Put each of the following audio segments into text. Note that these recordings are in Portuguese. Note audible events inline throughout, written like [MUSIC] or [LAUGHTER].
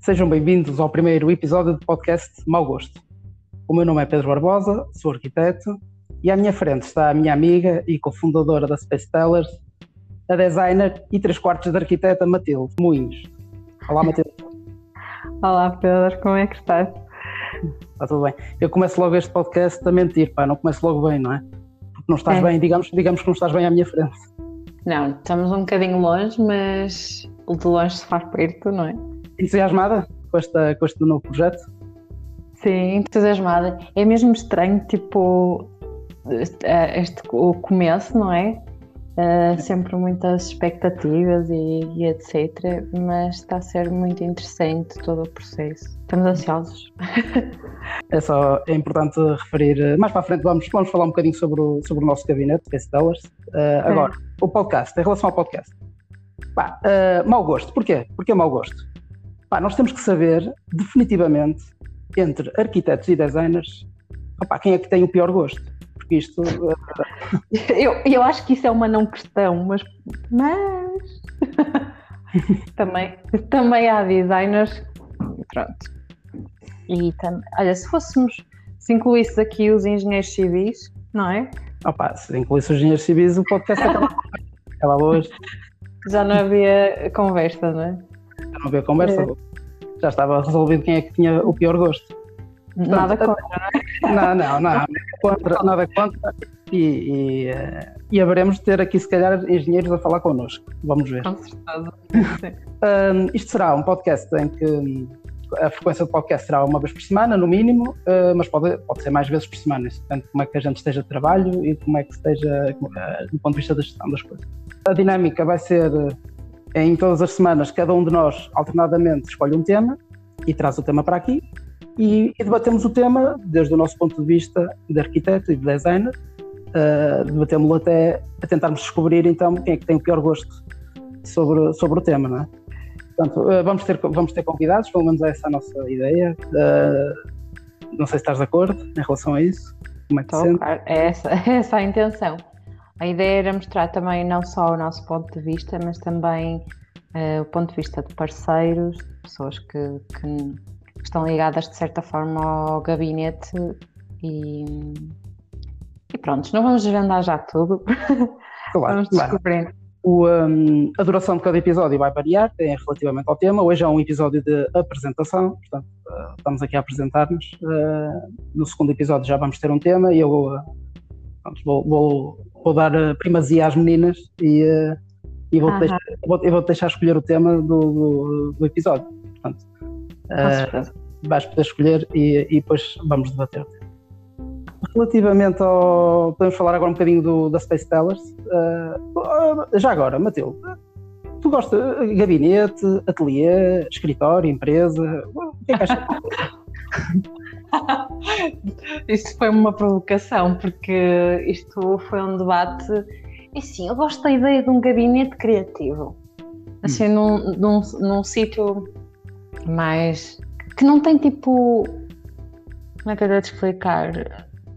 Sejam bem-vindos ao primeiro episódio do podcast Mau Gosto. O meu nome é Pedro Barbosa, sou arquiteto e à minha frente está a minha amiga e cofundadora da Space Tellers, a designer e três quartos de arquiteta Matilde Moinhos. Olá, Matilde. Olá, Pedro, como é que estás? Está tudo bem. Eu começo logo este podcast a mentir, pá, não começo logo bem, não é? Porque não estás é. bem, digamos, digamos que não estás bem à minha frente. Não, estamos um bocadinho longe, mas de longe se faz perto, não é? Entusiasmada com, esta, com este novo projeto? Sim, entusiasmada. É mesmo estranho, tipo, este, o começo, não é? Uh, sempre muitas expectativas e, e, etc. Mas está a ser muito interessante todo o processo. Estamos ansiosos. [LAUGHS] É só é importante referir. Mais para a frente vamos, vamos falar um bocadinho sobre o, sobre o nosso gabinete, Space Towers. Uh, agora, o podcast, em relação ao podcast. Pá, uh, mau gosto. Porquê? Porquê mau gosto? Pá, nós temos que saber definitivamente entre arquitetos e designers opá, quem é que tem o pior gosto porque isto. [LAUGHS] eu, eu acho que isso é uma não questão, mas. Mas. [LAUGHS] também, também há designers. Pronto. E tam, olha, se fôssemos. Se incluísse aqui os engenheiros civis, não é? Opa, se incluísse os engenheiros civis, o podcast acaba, [LAUGHS] acaba hoje. Já não havia conversa, não é? Já não havia conversa. É. Já estava resolvido quem é que tinha o pior gosto. Nada contra, não é? Não, não, não. Contra, nada contra. E, e, eh, e haveremos de ter aqui, se calhar, engenheiros a falar connosco. Vamos ver. Com certeza. um, [LAUGHS] isto será um podcast em que a frequência do podcast será uma vez por semana, no mínimo, uh, mas pode, pode ser mais vezes por semana. De como é que a gente esteja de trabalho e como é que esteja uh, do ponto de vista da gestão das coisas. A dinâmica vai ser em todas as semanas, cada um de nós alternadamente escolhe um tema e traz o tema para aqui e, e, debatemos o tema desde o nosso ponto de vista de arquiteto e de designer, uh, debatemos-lo até a tentarmos descobrir então quem é que tem o pior gosto sobre, sobre o tema, não é? Portanto, uh, vamos, ter, vamos ter convidados, pelo menos essa é a nossa ideia. Uh, não sei se estás de acordo em relação a isso. Como é que Estou, claro. é essa, é [LAUGHS] essa a intenção. A ideia era mostrar também não só o nosso ponto de vista, mas também uh, o ponto de vista de parceiros, pessoas que, que estão ligadas de certa forma ao gabinete e, e pronto, não vamos desvendar já tudo. [LAUGHS] Claro, vamos descobrir. O, um, a duração de cada episódio vai variar é relativamente ao tema. Hoje é um episódio de apresentação, portanto, uh, estamos aqui a apresentar-nos. Uh, no segundo episódio já vamos ter um tema e eu uh, vou, vou, vou, dar primazia às meninas e, e vou, deixar, vou, eu vou deixar escolher o tema do, do, do episódio. Portanto, Uh, vais poder escolher e, e, depois vamos debater. Relativamente ao. Podemos falar agora um bocadinho do, da Space Tellers. Uh, já agora, Matilde, tu gostas de gabinete, ateliê, escritório, empresa? O que é que achas? [LAUGHS] [LAUGHS] isto foi uma provocação, porque isto foi um debate. E sim, eu gosto da ideia de um gabinete criativo. Assim, hum. num, num, num sítio mas que não tem tipo. Como é que eu devo explicar?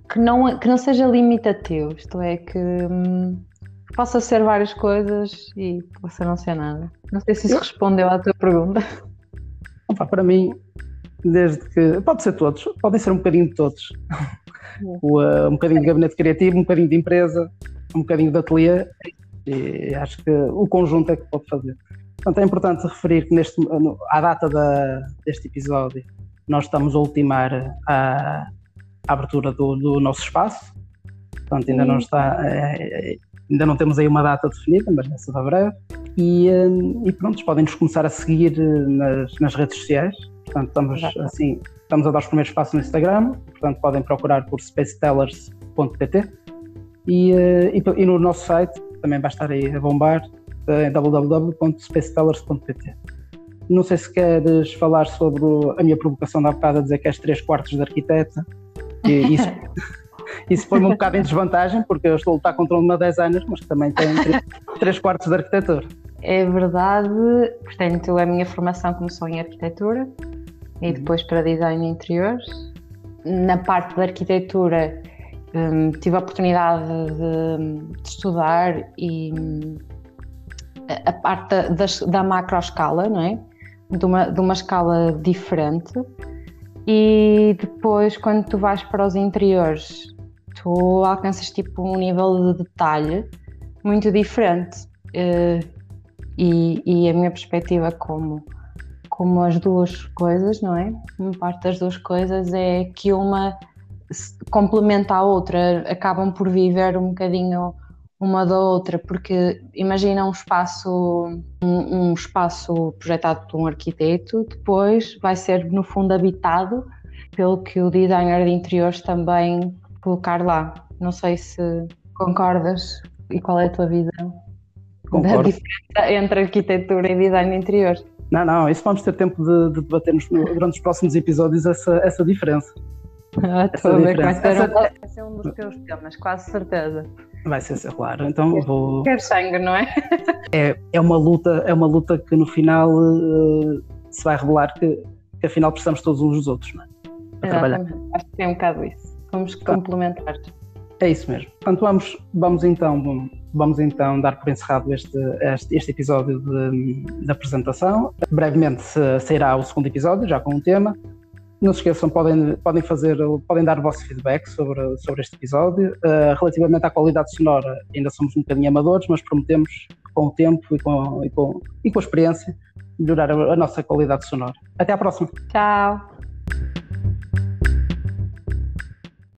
Que não, que não seja limitativo, isto é, que hum, possa ser várias coisas e possa não ser nada. Não sei se isso respondeu à tua pergunta. [LAUGHS] Opa, para mim, desde que. Pode ser todos, podem ser um bocadinho de todos. [LAUGHS] o, uh, um bocadinho de gabinete criativo, um bocadinho de empresa, um bocadinho de ateliê, e acho que o conjunto é que pode fazer. Portanto, é importante referir que neste, à data da, deste episódio nós estamos a ultimar a, a abertura do, do, nosso espaço. Portanto, ainda não está, é, ainda não temos aí uma data definida, mas vai ser breve. E, e pronto, podem-nos começar a seguir nas, nas redes sociais. Portanto, estamos, assim, estamos a dar os primeiros passos no Instagram. Portanto, podem procurar por spacetellers.pt e, eh, e, e no nosso site também vai estar aí a bombar em www.spacetellers.pt. Não sei se queres falar sobre a minha provocação da bocada a dizer que és três quartos de arquiteta. E isso, [LAUGHS] isso foi-me um bocado em desvantagem, porque eu estou a lutar contra uma designer, mas que também tem três, três quartos de arquitetura. É verdade, portanto, a minha formação começou em arquitetura e uhum. depois para design de interiores. Na parte da arquitetura, um, tive a oportunidade de, de estudar e a parte da, da, macro escala, não é? de uma, de uma escala diferente e depois quando tu vais para os interiores tu alcanças tipo um nível de detalhe muito diferente uh, e, e, a minha perspectiva como como as duas coisas não é uma parte das duas coisas é que uma complementa a outra acabam por viver um bocadinho uma da outra, porque imagina um espaço, um, um, espaço projetado por um arquiteto, depois vai ser no fundo habitado pelo que o designer de interiores também colocar lá. Não sei se concordas e qual é a tua visão Concordo. da diferença entre arquitetura e design de interiores. Não, não, isso vamos ter tempo de, de debatermos durante os próximos episódios essa, essa diferença. Ah, estou a ver que vai ser, essa... um, vai ser um dos teus temas, quase certeza. Vai ser, claro. Então vou. Quer sangue, não é? [LAUGHS] é? É uma luta, é uma luta que no final uh, se vai revelar que, que, afinal precisamos todos uns dos outros, não é? Para trabalhar. Acho que é um bocado isso. Vamos complementar. É isso mesmo. Portanto, vamos, vamos então vamos então dar por encerrado este, este, este episódio de, de apresentação. Brevemente sairá o segundo episódio, já com um tema. Não se esqueçam, podem, podem, fazer, podem dar o vosso feedback sobre, sobre este episódio. Uh, relativamente à qualidade sonora, ainda somos um bocadinho amadores, mas prometemos com o tempo e com, e com, e com a experiência melhorar a, a nossa qualidade sonora. Até à próxima. Tchau.